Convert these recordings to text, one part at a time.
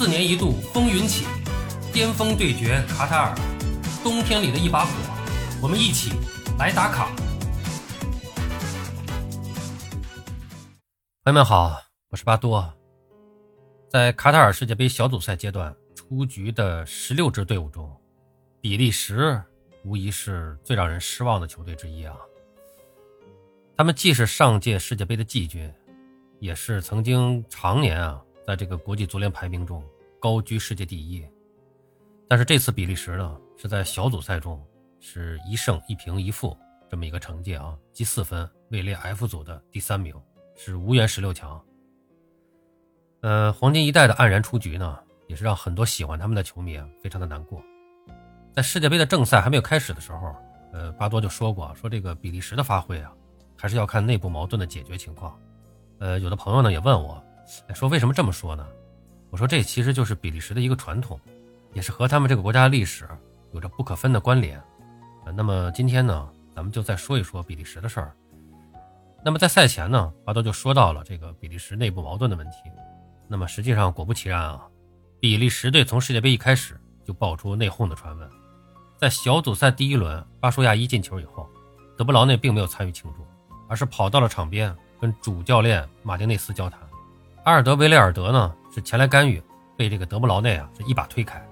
四年一度风云起，巅峰对决卡塔尔，冬天里的一把火，我们一起来打卡。朋友们好，我是巴多。在卡塔尔世界杯小组赛阶段出局的十六支队伍中，比利时无疑是最让人失望的球队之一啊。他们既是上届世界杯的季军，也是曾经常年啊。在这个国际足联排名中高居世界第一，但是这次比利时呢是在小组赛中是一胜一平一负这么一个成绩啊，积四分位列 F 组的第三名，是无缘十六强。呃，黄金一代的黯然出局呢，也是让很多喜欢他们的球迷啊非常的难过。在世界杯的正赛还没有开始的时候，呃，巴多就说过，说这个比利时的发挥啊，还是要看内部矛盾的解决情况。呃，有的朋友呢也问我。说为什么这么说呢？我说这其实就是比利时的一个传统，也是和他们这个国家的历史有着不可分的关联。那么今天呢，咱们就再说一说比利时的事儿。那么在赛前呢，巴多就说到了这个比利时内部矛盾的问题。那么实际上果不其然啊，比利时队从世界杯一开始就爆出内讧的传闻。在小组赛第一轮巴舒亚一进球以后，德布劳内并没有参与庆祝，而是跑到了场边跟主教练马丁内斯交谈。阿尔德维雷尔德呢是前来干预，被这个德布劳内啊是一把推开。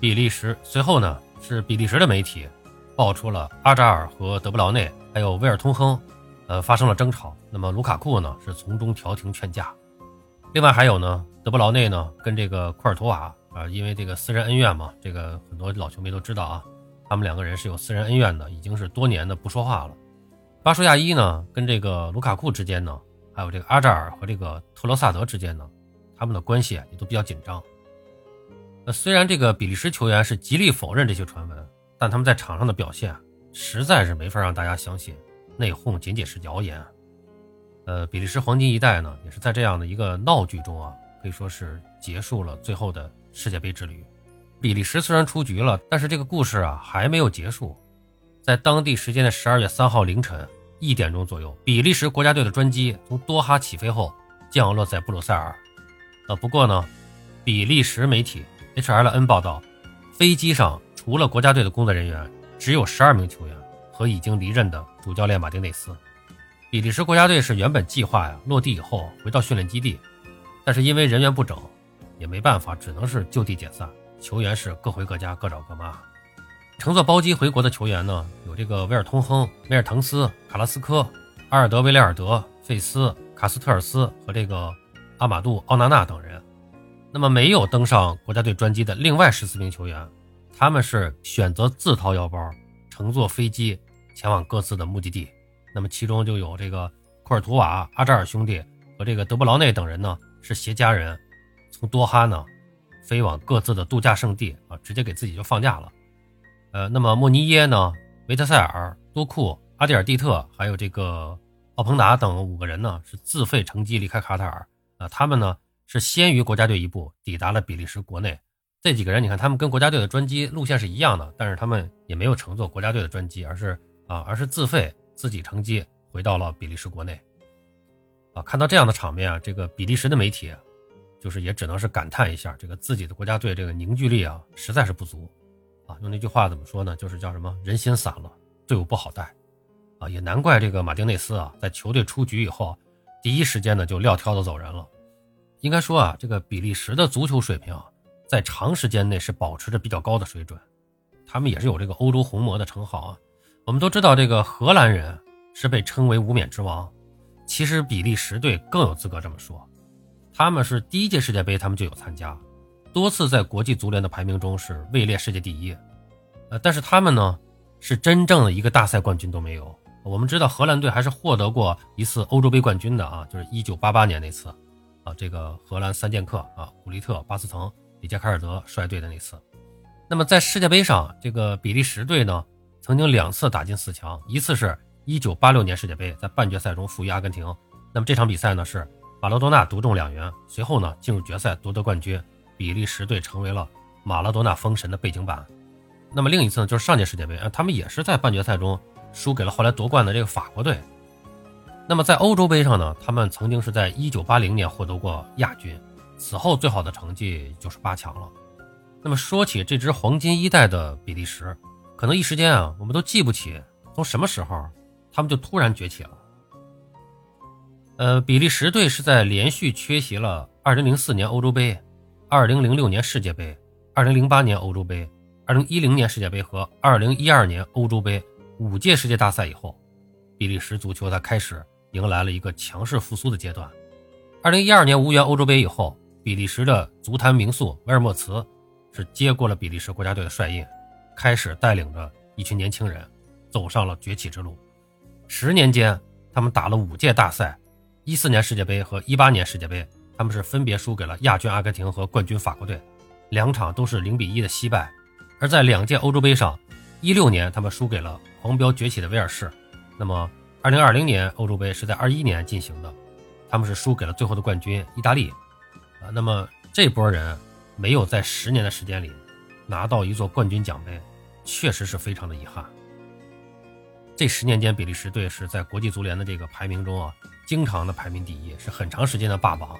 比利时随后呢是比利时的媒体爆出了阿扎尔和德布劳内还有威尔通亨，呃发生了争吵。那么卢卡库呢是从中调停劝架。另外还有呢德布劳内呢跟这个库尔图瓦啊因为这个私人恩怨嘛，这个很多老球迷都知道啊，他们两个人是有私人恩怨的，已经是多年的不说话了。巴舒亚伊呢跟这个卢卡库之间呢。还有这个阿扎尔和这个特罗萨德之间呢，他们的关系也都比较紧张。那虽然这个比利时球员是极力否认这些传闻，但他们在场上的表现实在是没法让大家相信内讧仅仅是谣言。呃，比利时黄金一代呢，也是在这样的一个闹剧中啊，可以说是结束了最后的世界杯之旅。比利时虽然出局了，但是这个故事啊还没有结束。在当地时间的十二月三号凌晨。一点钟左右，比利时国家队的专机从多哈起飞后降落在布鲁塞尔。呃，不过呢，比利时媒体 HLN 报道，飞机上除了国家队的工作人员，只有十二名球员和已经离任的主教练马丁内斯。比利时国家队是原本计划呀落地以后回到训练基地，但是因为人员不整，也没办法，只能是就地解散，球员是各回各家，各找各妈。乘坐包机回国的球员呢，有这个维尔通亨、威尔滕斯、卡拉斯科、阿尔德维雷尔德、费斯、卡斯特尔斯和这个阿马杜奥纳纳等人。那么没有登上国家队专机的另外十四名球员，他们是选择自掏腰包乘坐飞机前往各自的目的地。那么其中就有这个库尔图瓦、阿扎尔兄弟和这个德布劳内等人呢，是携家人从多哈呢飞往各自的度假胜地啊，直接给自己就放假了。呃，那么莫尼耶呢？维特塞尔、多库、阿蒂尔蒂特，还有这个奥彭达等五个人呢，是自费乘机离开卡塔尔。啊，他们呢是先于国家队一步抵达了比利时国内。这几个人，你看他们跟国家队的专机路线是一样的，但是他们也没有乘坐国家队的专机，而是啊，而是自费自己乘机回到了比利时国内。啊，看到这样的场面啊，这个比利时的媒体就是也只能是感叹一下，这个自己的国家队这个凝聚力啊，实在是不足。用那句话怎么说呢？就是叫什么人心散了，队伍不好带，啊，也难怪这个马丁内斯啊，在球队出局以后，第一时间呢就撂挑子走人了。应该说啊，这个比利时的足球水平在长时间内是保持着比较高的水准，他们也是有这个欧洲红魔的称号啊。我们都知道，这个荷兰人是被称为无冕之王，其实比利时队更有资格这么说，他们是第一届世界杯他们就有参加。多次在国际足联的排名中是位列世界第一，呃，但是他们呢是真正的一个大赛冠军都没有。我们知道荷兰队还是获得过一次欧洲杯冠军的啊，就是一九八八年那次，啊，这个荷兰三剑客啊，古利特、巴斯滕、里杰卡尔德率队的那次。那么在世界杯上，这个比利时队呢曾经两次打进四强，一次是一九八六年世界杯在半决赛中负于阿根廷，那么这场比赛呢是马拉多纳独中两元，随后呢进入决赛夺得冠军。比利时队成为了马拉多纳封神的背景板。那么另一次呢，就是上届世界杯啊，他们也是在半决赛中输给了后来夺冠的这个法国队。那么在欧洲杯上呢，他们曾经是在1980年获得过亚军，此后最好的成绩就是八强了。那么说起这支黄金一代的比利时，可能一时间啊，我们都记不起从什么时候他们就突然崛起了。呃，比利时队是在连续缺席了2004年欧洲杯、2006年世界杯、2008年欧洲杯、2010年世界杯和2012年欧洲杯五届世界大赛以后，比利时足球才开始迎来了一个强势复苏的阶段。2012年无缘欧洲杯以后，比利时的足坛名宿维尔莫茨是接过了比利时国家队的帅印，开始带领着一群年轻人走上了崛起之路。十年间，他们打了五届大赛。一四年世界杯和一八年世界杯，他们是分别输给了亚军阿根廷和冠军法国队，两场都是零比一的惜败。而在两届欧洲杯上，一六年他们输给了狂飙崛起的威尔士，那么二零二零年欧洲杯是在二一年进行的，他们是输给了最后的冠军意大利。啊，那么这波人没有在十年的时间里拿到一座冠军奖杯，确实是非常的遗憾。这十年间，比利时队是在国际足联的这个排名中啊。经常的排名第一，是很长时间的霸榜，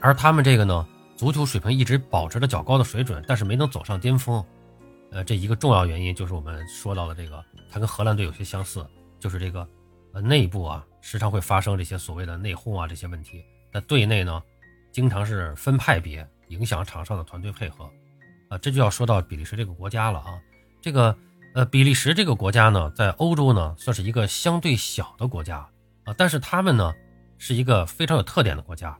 而他们这个呢，足球水平一直保持着较高的水准，但是没能走上巅峰。呃，这一个重要原因就是我们说到的这个，它跟荷兰队有些相似，就是这个呃内部啊，时常会发生这些所谓的内讧啊这些问题。那队内呢，经常是分派别，影响场上的团队配合。啊，这就要说到比利时这个国家了啊。这个呃，比利时这个国家呢，在欧洲呢，算是一个相对小的国家。啊，但是他们呢，是一个非常有特点的国家。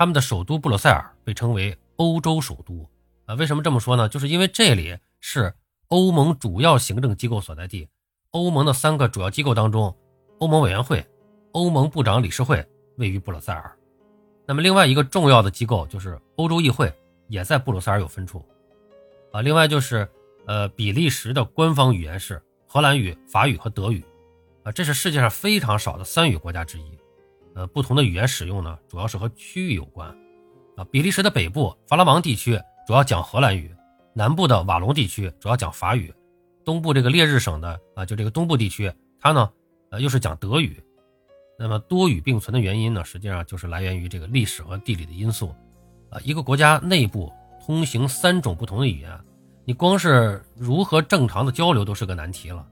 他们的首都布鲁塞尔被称为欧洲首都。啊，为什么这么说呢？就是因为这里是欧盟主要行政机构所在地。欧盟的三个主要机构当中，欧盟委员会、欧盟部长理事会位于布鲁塞尔。那么另外一个重要的机构就是欧洲议会，也在布鲁塞尔有分处。啊，另外就是，呃，比利时的官方语言是荷兰语、法语和德语。啊，这是世界上非常少的三语国家之一。呃，不同的语言使用呢，主要是和区域有关。啊，比利时的北部法拉芒地区主要讲荷兰语，南部的瓦隆地区主要讲法语，东部这个列日省的啊，就这个东部地区，它呢，呃，又是讲德语。那么多语并存的原因呢，实际上就是来源于这个历史和地理的因素。啊，一个国家内部通行三种不同的语言，你光是如何正常的交流都是个难题了。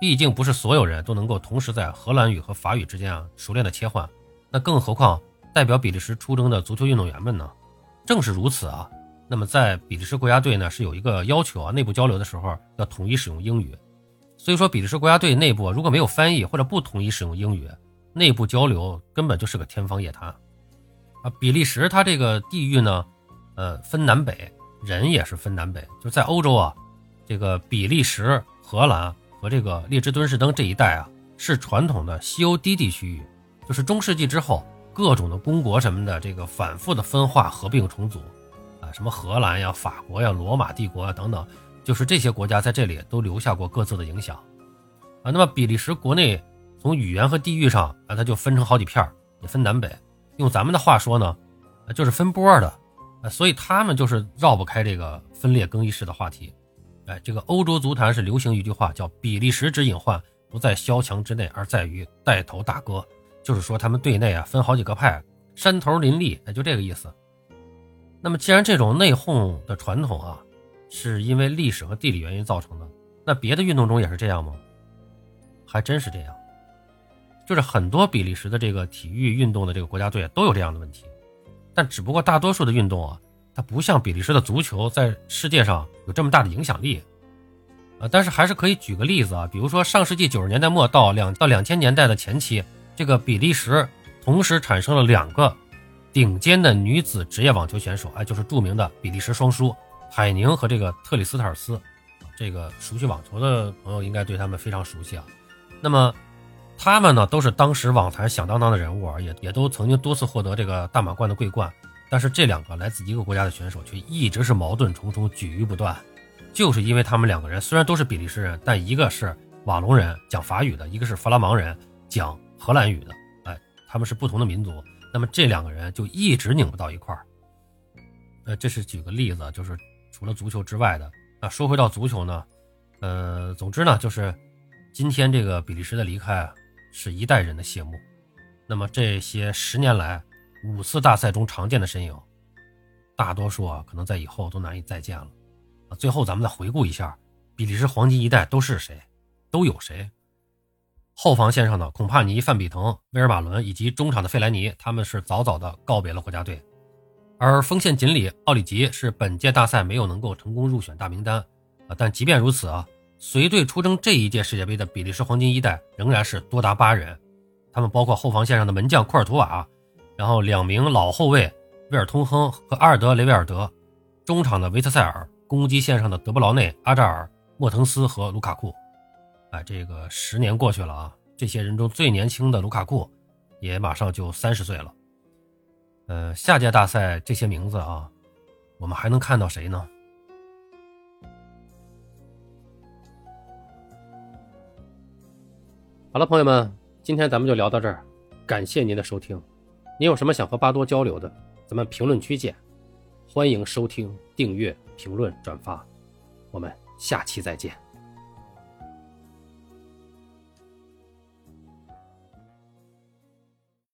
毕竟不是所有人都能够同时在荷兰语和法语之间啊熟练的切换，那更何况代表比利时出征的足球运动员们呢？正是如此啊，那么在比利时国家队呢是有一个要求啊，内部交流的时候要统一使用英语。所以说，比利时国家队内部如果没有翻译或者不统一使用英语，内部交流根本就是个天方夜谭啊。比利时它这个地域呢，呃，分南北，人也是分南北，就在欧洲啊，这个比利时、荷兰。和这个列支敦士登这一带啊，是传统的西欧低地区域，就是中世纪之后各种的公国什么的，这个反复的分化、合并、重组，啊，什么荷兰呀、法国呀、罗马帝国啊等等，就是这些国家在这里都留下过各自的影响，啊，那么比利时国内从语言和地域上啊，它就分成好几片也分南北。用咱们的话说呢，就是分波的，啊，所以他们就是绕不开这个分裂更衣室的话题。哎，这个欧洲足坛是流行一句话，叫“比利时之隐患不在萧墙之内，而在于带头大哥”，就是说他们队内啊分好几个派，山头林立，哎，就这个意思。那么既然这种内讧的传统啊，是因为历史和地理原因造成的，那别的运动中也是这样吗？还真是这样，就是很多比利时的这个体育运动的这个国家队都有这样的问题，但只不过大多数的运动啊。它不像比利时的足球在世界上有这么大的影响力，呃，但是还是可以举个例子啊，比如说上世纪九十年代末到两到两千年代的前期，这个比利时同时产生了两个顶尖的女子职业网球选手，哎，就是著名的比利时双姝海宁和这个特里斯特尔斯，这个熟悉网球的朋友应该对他们非常熟悉啊。那么他们呢，都是当时网坛响当当的人物啊，也也都曾经多次获得这个大满贯的桂冠。但是这两个来自一个国家的选手却一直是矛盾重重、举棋不断，就是因为他们两个人虽然都是比利时人，但一个是瓦隆人讲法语的，一个是弗拉芒人讲荷兰语的，哎，他们是不同的民族，那么这两个人就一直拧不到一块儿。呃，这是举个例子，就是除了足球之外的。那说回到足球呢，呃，总之呢，就是今天这个比利时的离开啊，是一代人的谢幕。那么这些十年来。五次大赛中常见的身影，大多数啊可能在以后都难以再见了。最后咱们再回顾一下比利时黄金一代都是谁，都有谁。后防线上的孔帕尼、范比腾、威尔马伦以及中场的费莱尼，他们是早早的告别了国家队。而锋线锦鲤奥里吉是本届大赛没有能够成功入选大名单啊，但即便如此啊，随队出征这一届世界杯的比利时黄金一代仍然是多达八人，他们包括后防线上的门将库尔图瓦，然后两名老后卫威尔通亨和阿尔德雷维尔德，中场的维特塞尔，攻击线上的德布劳内、阿扎尔、莫腾斯和卢卡库。哎，这个十年过去了啊，这些人中最年轻的卢卡库也马上就三十岁了。呃，下届大赛这些名字啊，我们还能看到谁呢？好了，朋友们，今天咱们就聊到这儿，感谢您的收听。你有什么想和巴多交流的，咱们评论区见。欢迎收听、订阅、评论、转发，我们下期再见。